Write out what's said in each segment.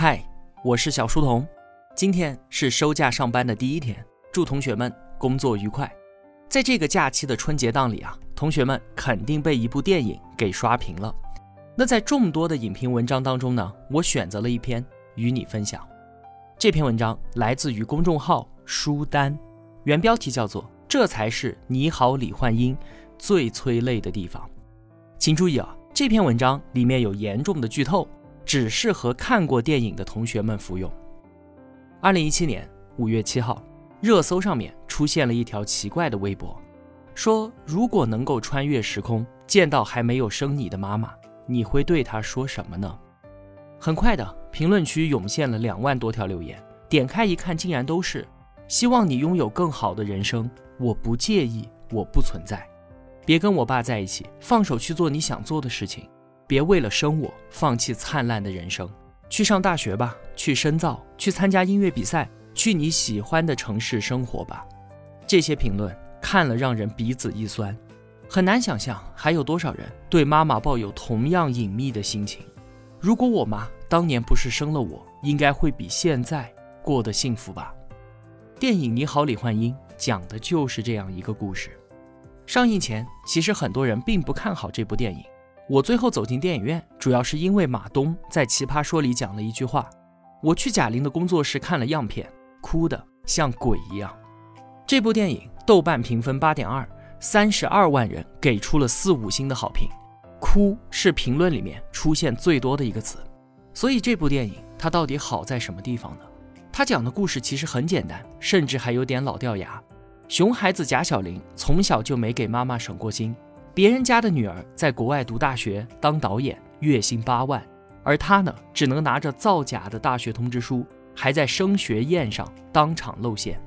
嗨，我是小书童。今天是收假上班的第一天，祝同学们工作愉快。在这个假期的春节档里啊，同学们肯定被一部电影给刷屏了。那在众多的影评文章当中呢，我选择了一篇与你分享。这篇文章来自于公众号书单，原标题叫做《这才是你好，李焕英最催泪的地方》。请注意啊，这篇文章里面有严重的剧透。只适合看过电影的同学们服用。二零一七年五月七号，热搜上面出现了一条奇怪的微博，说如果能够穿越时空见到还没有生你的妈妈，你会对她说什么呢？很快的，评论区涌现了两万多条留言，点开一看，竟然都是希望你拥有更好的人生，我不介意，我不存在，别跟我爸在一起，放手去做你想做的事情。别为了生我放弃灿烂的人生，去上大学吧，去深造，去参加音乐比赛，去你喜欢的城市生活吧。这些评论看了让人鼻子一酸，很难想象还有多少人对妈妈抱有同样隐秘的心情。如果我妈当年不是生了我，应该会比现在过得幸福吧。电影《你好，李焕英》讲的就是这样一个故事。上映前，其实很多人并不看好这部电影。我最后走进电影院，主要是因为马东在《奇葩说》里讲了一句话。我去贾玲的工作室看了样片，哭的像鬼一样。这部电影豆瓣评分八点二，三十二万人给出了四五星的好评。哭是评论里面出现最多的一个词。所以这部电影它到底好在什么地方呢？它讲的故事其实很简单，甚至还有点老掉牙。熊孩子贾小玲从小就没给妈妈省过心。别人家的女儿在国外读大学当导演，月薪八万，而她呢，只能拿着造假的大学通知书，还在升学宴上当场露馅。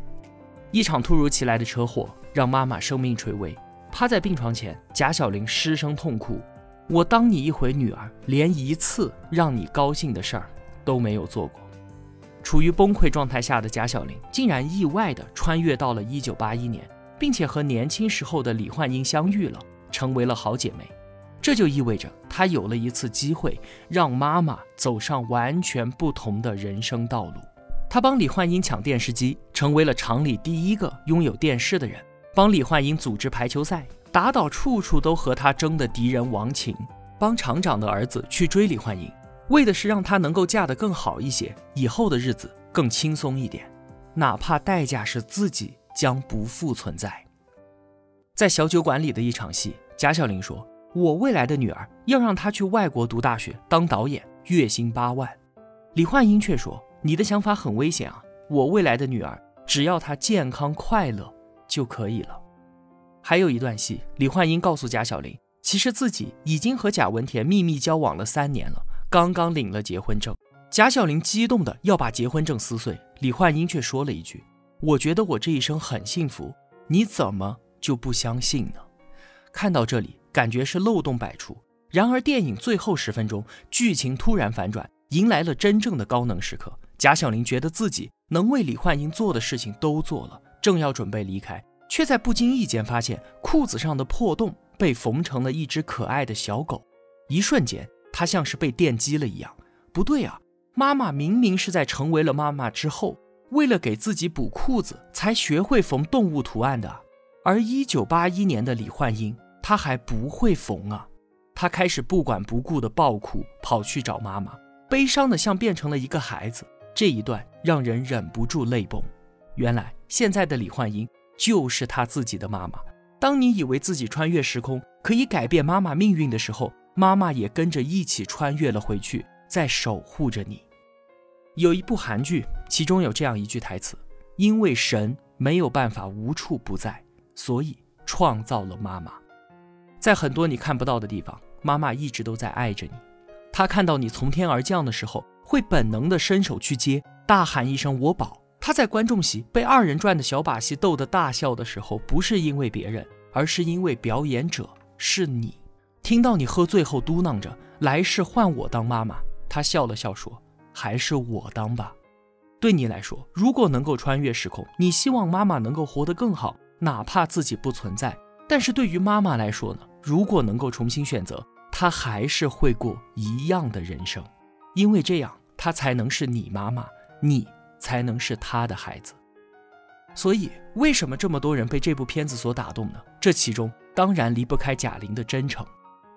一场突如其来的车祸让妈妈生命垂危，趴在病床前，贾小玲失声痛哭：“我当你一回女儿，连一次让你高兴的事儿都没有做过。”处于崩溃状态下的贾小玲，竟然意外地穿越到了一九八一年，并且和年轻时候的李焕英相遇了。成为了好姐妹，这就意味着她有了一次机会，让妈妈走上完全不同的人生道路。她帮李焕英抢电视机，成为了厂里第一个拥有电视的人；帮李焕英组织排球赛，打倒处处都和她争的敌人王晴；帮厂长的儿子去追李焕英，为的是让她能够嫁得更好一些，以后的日子更轻松一点，哪怕代价是自己将不复存在。在小酒馆里的一场戏，贾小玲说：“我未来的女儿要让她去外国读大学当导演，月薪八万。”李焕英却说：“你的想法很危险啊！我未来的女儿只要她健康快乐就可以了。”还有一段戏，李焕英告诉贾小玲，其实自己已经和贾文田秘密交往了三年了，刚刚领了结婚证。贾小玲激动的要把结婚证撕碎，李焕英却说了一句：“我觉得我这一生很幸福，你怎么？”就不相信呢？看到这里，感觉是漏洞百出。然而，电影最后十分钟，剧情突然反转，迎来了真正的高能时刻。贾小玲觉得自己能为李焕英做的事情都做了，正要准备离开，却在不经意间发现裤子上的破洞被缝成了一只可爱的小狗。一瞬间，她像是被电击了一样。不对啊，妈妈明明是在成为了妈妈之后，为了给自己补裤子，才学会缝动物图案的。而一九八一年的李焕英，她还不会缝啊！她开始不管不顾的暴哭，跑去找妈妈，悲伤的像变成了一个孩子。这一段让人忍不住泪崩。原来现在的李焕英就是她自己的妈妈。当你以为自己穿越时空可以改变妈妈命运的时候，妈妈也跟着一起穿越了回去，在守护着你。有一部韩剧，其中有这样一句台词：“因为神没有办法无处不在。”所以创造了妈妈，在很多你看不到的地方，妈妈一直都在爱着你。她看到你从天而降的时候，会本能的伸手去接，大喊一声“我宝”。她在观众席被二人转的小把戏逗得大笑的时候，不是因为别人，而是因为表演者是你。听到你喝醉后嘟囔着“来世换我当妈妈”，她笑了笑说：“还是我当吧。”对你来说，如果能够穿越时空，你希望妈妈能够活得更好。哪怕自己不存在，但是对于妈妈来说呢？如果能够重新选择，她还是会过一样的人生，因为这样她才能是你妈妈，你才能是她的孩子。所以，为什么这么多人被这部片子所打动呢？这其中当然离不开贾玲的真诚。《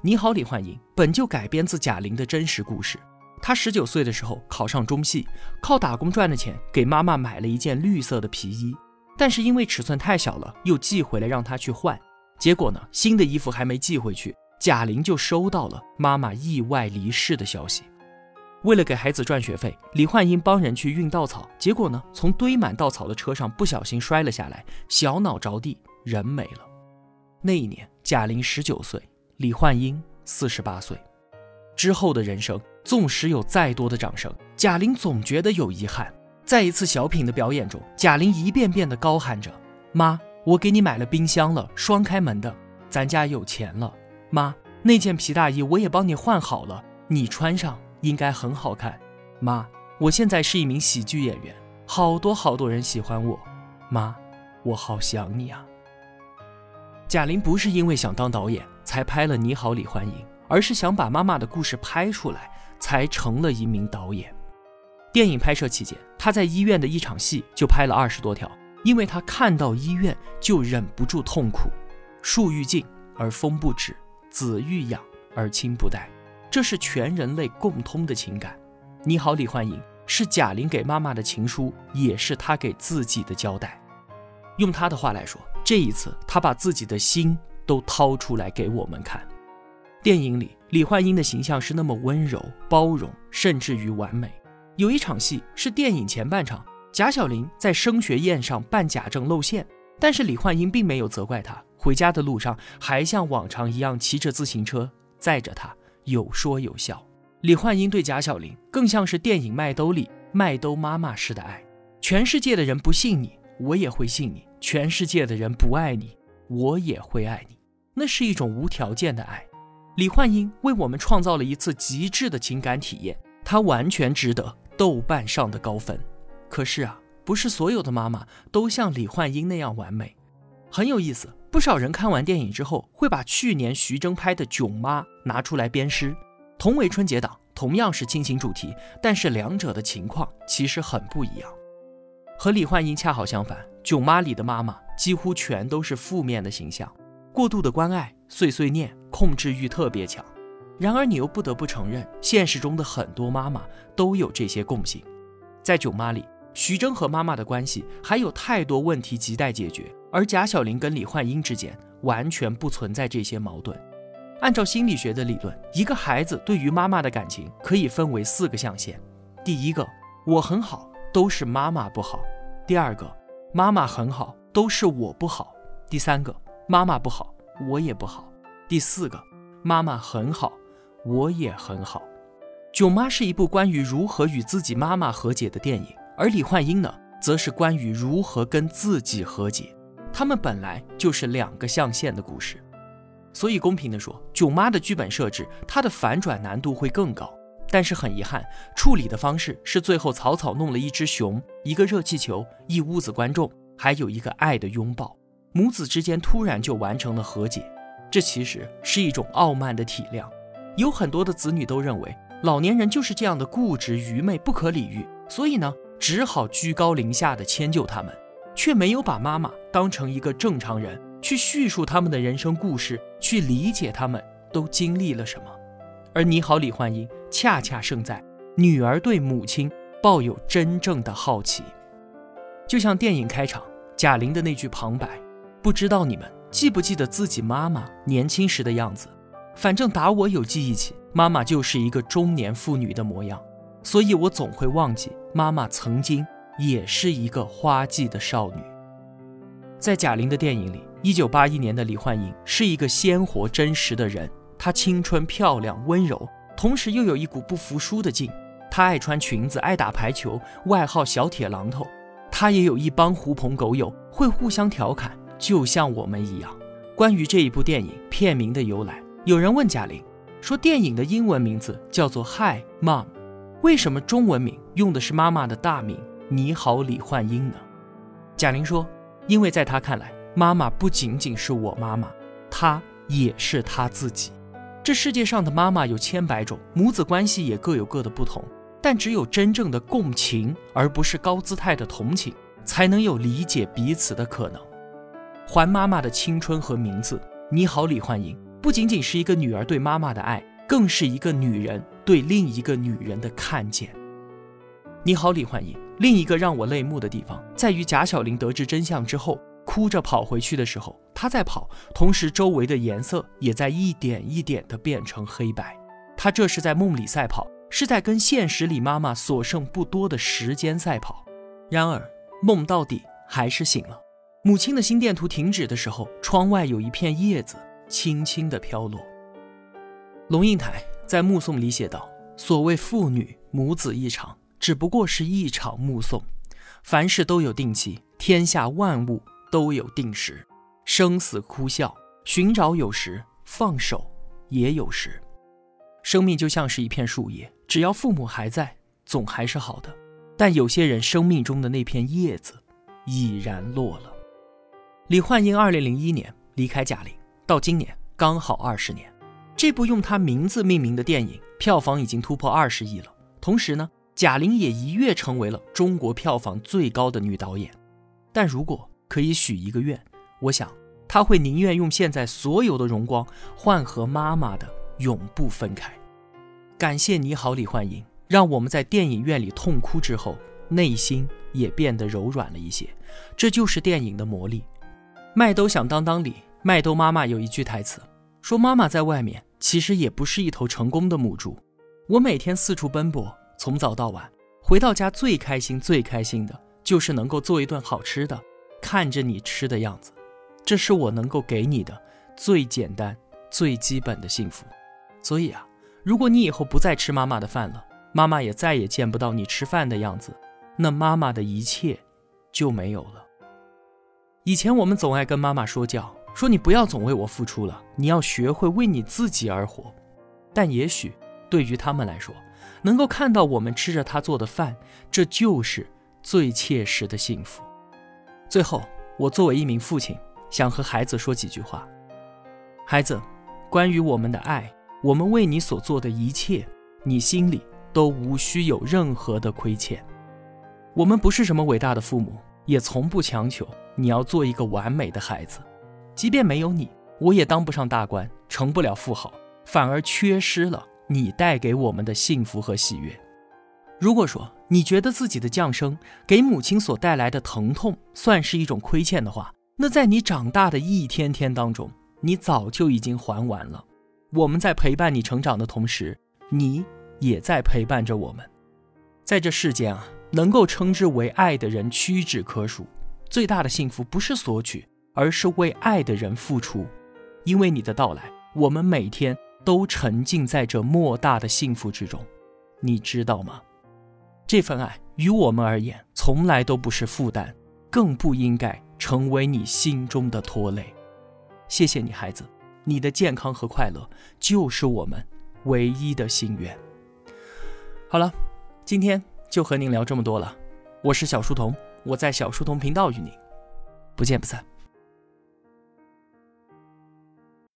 你好，李焕英》本就改编自贾玲的真实故事。她十九岁的时候考上中戏，靠打工赚的钱给妈妈买了一件绿色的皮衣，但是因为尺寸太小了，又寄回来让她去换。结果呢，新的衣服还没寄回去，贾玲就收到了妈妈意外离世的消息。为了给孩子赚学费，李焕英帮人去运稻草，结果呢，从堆满稻草的车上不小心摔了下来，小脑着地，人没了。那一年，贾玲十九岁，李焕英四十八岁。之后的人生，纵使有再多的掌声，贾玲总觉得有遗憾。在一次小品的表演中，贾玲一遍遍地高喊着：“妈，我给你买了冰箱了，双开门的，咱家有钱了。妈，那件皮大衣我也帮你换好了，你穿上。”应该很好看，妈，我现在是一名喜剧演员，好多好多人喜欢我，妈，我好想你啊。贾玲不是因为想当导演才拍了《你好，李焕英》，而是想把妈妈的故事拍出来，才成了一名导演。电影拍摄期间，他在医院的一场戏就拍了二十多条，因为他看到医院就忍不住痛苦。树欲静而风不止，子欲养而亲不待。这是全人类共通的情感。你好，李焕英是贾玲给妈妈的情书，也是她给自己的交代。用她的话来说，这一次她把自己的心都掏出来给我们看。电影里，李焕英的形象是那么温柔、包容，甚至于完美。有一场戏是电影前半场，贾晓玲在升学宴上办假证露馅，但是李焕英并没有责怪她，回家的路上还像往常一样骑着自行车载着她。有说有笑，李焕英对贾晓玲更像是电影《麦兜》里麦兜妈妈式的爱。全世界的人不信你，我也会信你；全世界的人不爱你，我也会爱你。那是一种无条件的爱。李焕英为我们创造了一次极致的情感体验，她完全值得豆瓣上的高分。可是啊，不是所有的妈妈都像李焕英那样完美。很有意思，不少人看完电影之后，会把去年徐峥拍的《囧妈》拿出来鞭尸。同为春节档，同样是亲情主题，但是两者的情况其实很不一样。和李焕英恰好相反，《囧妈》里的妈妈几乎全都是负面的形象，过度的关爱、碎碎念、控制欲特别强。然而你又不得不承认，现实中的很多妈妈都有这些共性。在《囧妈》里，徐峥和妈妈的关系还有太多问题亟待解决。而贾晓玲跟李焕英之间完全不存在这些矛盾。按照心理学的理论，一个孩子对于妈妈的感情可以分为四个象限：第一个，我很好，都是妈妈不好；第二个，妈妈很好，都是我不好；第三个，妈妈不好，我也不好；第四个，妈妈很好，我也很好。《囧妈》是一部关于如何与自己妈妈和解的电影，而李焕英呢，则是关于如何跟自己和解。他们本来就是两个象限的故事，所以公平的说，囧妈的剧本设置，它的反转难度会更高。但是很遗憾，处理的方式是最后草草弄了一只熊、一个热气球、一屋子观众，还有一个爱的拥抱，母子之间突然就完成了和解。这其实是一种傲慢的体谅。有很多的子女都认为老年人就是这样的固执、愚昧、不可理喻，所以呢，只好居高临下的迁就他们。却没有把妈妈当成一个正常人，去叙述他们的人生故事，去理解他们都经历了什么。而《你好，李焕英》恰恰胜在女儿对母亲抱有真正的好奇。就像电影开场贾玲的那句旁白：“不知道你们记不记得自己妈妈年轻时的样子？反正打我有记忆起，妈妈就是一个中年妇女的模样，所以我总会忘记妈妈曾经。”也是一个花季的少女，在贾玲的电影里，一九八一年的李焕英是一个鲜活真实的人。她青春漂亮、温柔，同时又有一股不服输的劲。她爱穿裙子，爱打排球，外号小铁榔头。她也有一帮狐朋狗友，会互相调侃，就像我们一样。关于这一部电影片名的由来，有人问贾玲说：“电影的英文名字叫做《Hi Mom》，为什么中文名用的是妈妈的大名？”你好，李焕英呢？贾玲说：“因为在她看来，妈妈不仅仅是我妈妈，她也是她自己。这世界上的妈妈有千百种，母子关系也各有各的不同。但只有真正的共情，而不是高姿态的同情，才能有理解彼此的可能。还妈妈的青春和名字，你好，李焕英，不仅仅是一个女儿对妈妈的爱，更是一个女人对另一个女人的看见。你好，李焕英。另一个让我泪目的地方，在于贾小玲得知真相之后，哭着跑回去的时候，她在跑，同时周围的颜色也在一点一点的变成黑白。她这是在梦里赛跑，是在跟现实里妈妈所剩不多的时间赛跑。然而，梦到底还是醒了。母亲的心电图停止的时候，窗外有一片叶子轻轻地飘落。龙应台在《目送》里写道：“所谓父女母子一场。”只不过是一场目送，凡事都有定期，天下万物都有定时，生死哭笑，寻找有时，放手也有时。生命就像是一片树叶，只要父母还在，总还是好的。但有些人生命中的那片叶子已然落了。李焕英二零零一年离开贾玲，到今年刚好二十年。这部用她名字命名的电影票房已经突破二十亿了，同时呢。贾玲也一跃成为了中国票房最高的女导演，但如果可以许一个愿，我想她会宁愿用现在所有的荣光换和妈妈的永不分开。感谢你好，李焕英，让我们在电影院里痛哭之后，内心也变得柔软了一些。这就是电影的魔力。麦兜响当当里，麦兜妈妈有一句台词，说妈妈在外面其实也不是一头成功的母猪。我每天四处奔波。从早到晚，回到家最开心、最开心的就是能够做一顿好吃的，看着你吃的样子，这是我能够给你的最简单、最基本的幸福。所以啊，如果你以后不再吃妈妈的饭了，妈妈也再也见不到你吃饭的样子，那妈妈的一切就没有了。以前我们总爱跟妈妈说教，说你不要总为我付出了，你要学会为你自己而活。但也许对于他们来说，能够看到我们吃着他做的饭，这就是最切实的幸福。最后，我作为一名父亲，想和孩子说几句话：孩子，关于我们的爱，我们为你所做的一切，你心里都无需有任何的亏欠。我们不是什么伟大的父母，也从不强求你要做一个完美的孩子。即便没有你，我也当不上大官，成不了富豪，反而缺失了。你带给我们的幸福和喜悦。如果说你觉得自己的降生给母亲所带来的疼痛算是一种亏欠的话，那在你长大的一天天当中，你早就已经还完了。我们在陪伴你成长的同时，你也在陪伴着我们。在这世间啊，能够称之为爱的人屈指可数。最大的幸福不是索取，而是为爱的人付出。因为你的到来，我们每天。都沉浸在这莫大的幸福之中，你知道吗？这份爱于我们而言从来都不是负担，更不应该成为你心中的拖累。谢谢你，孩子，你的健康和快乐就是我们唯一的心愿。好了，今天就和您聊这么多了。我是小书童，我在小书童频道与您不见不散。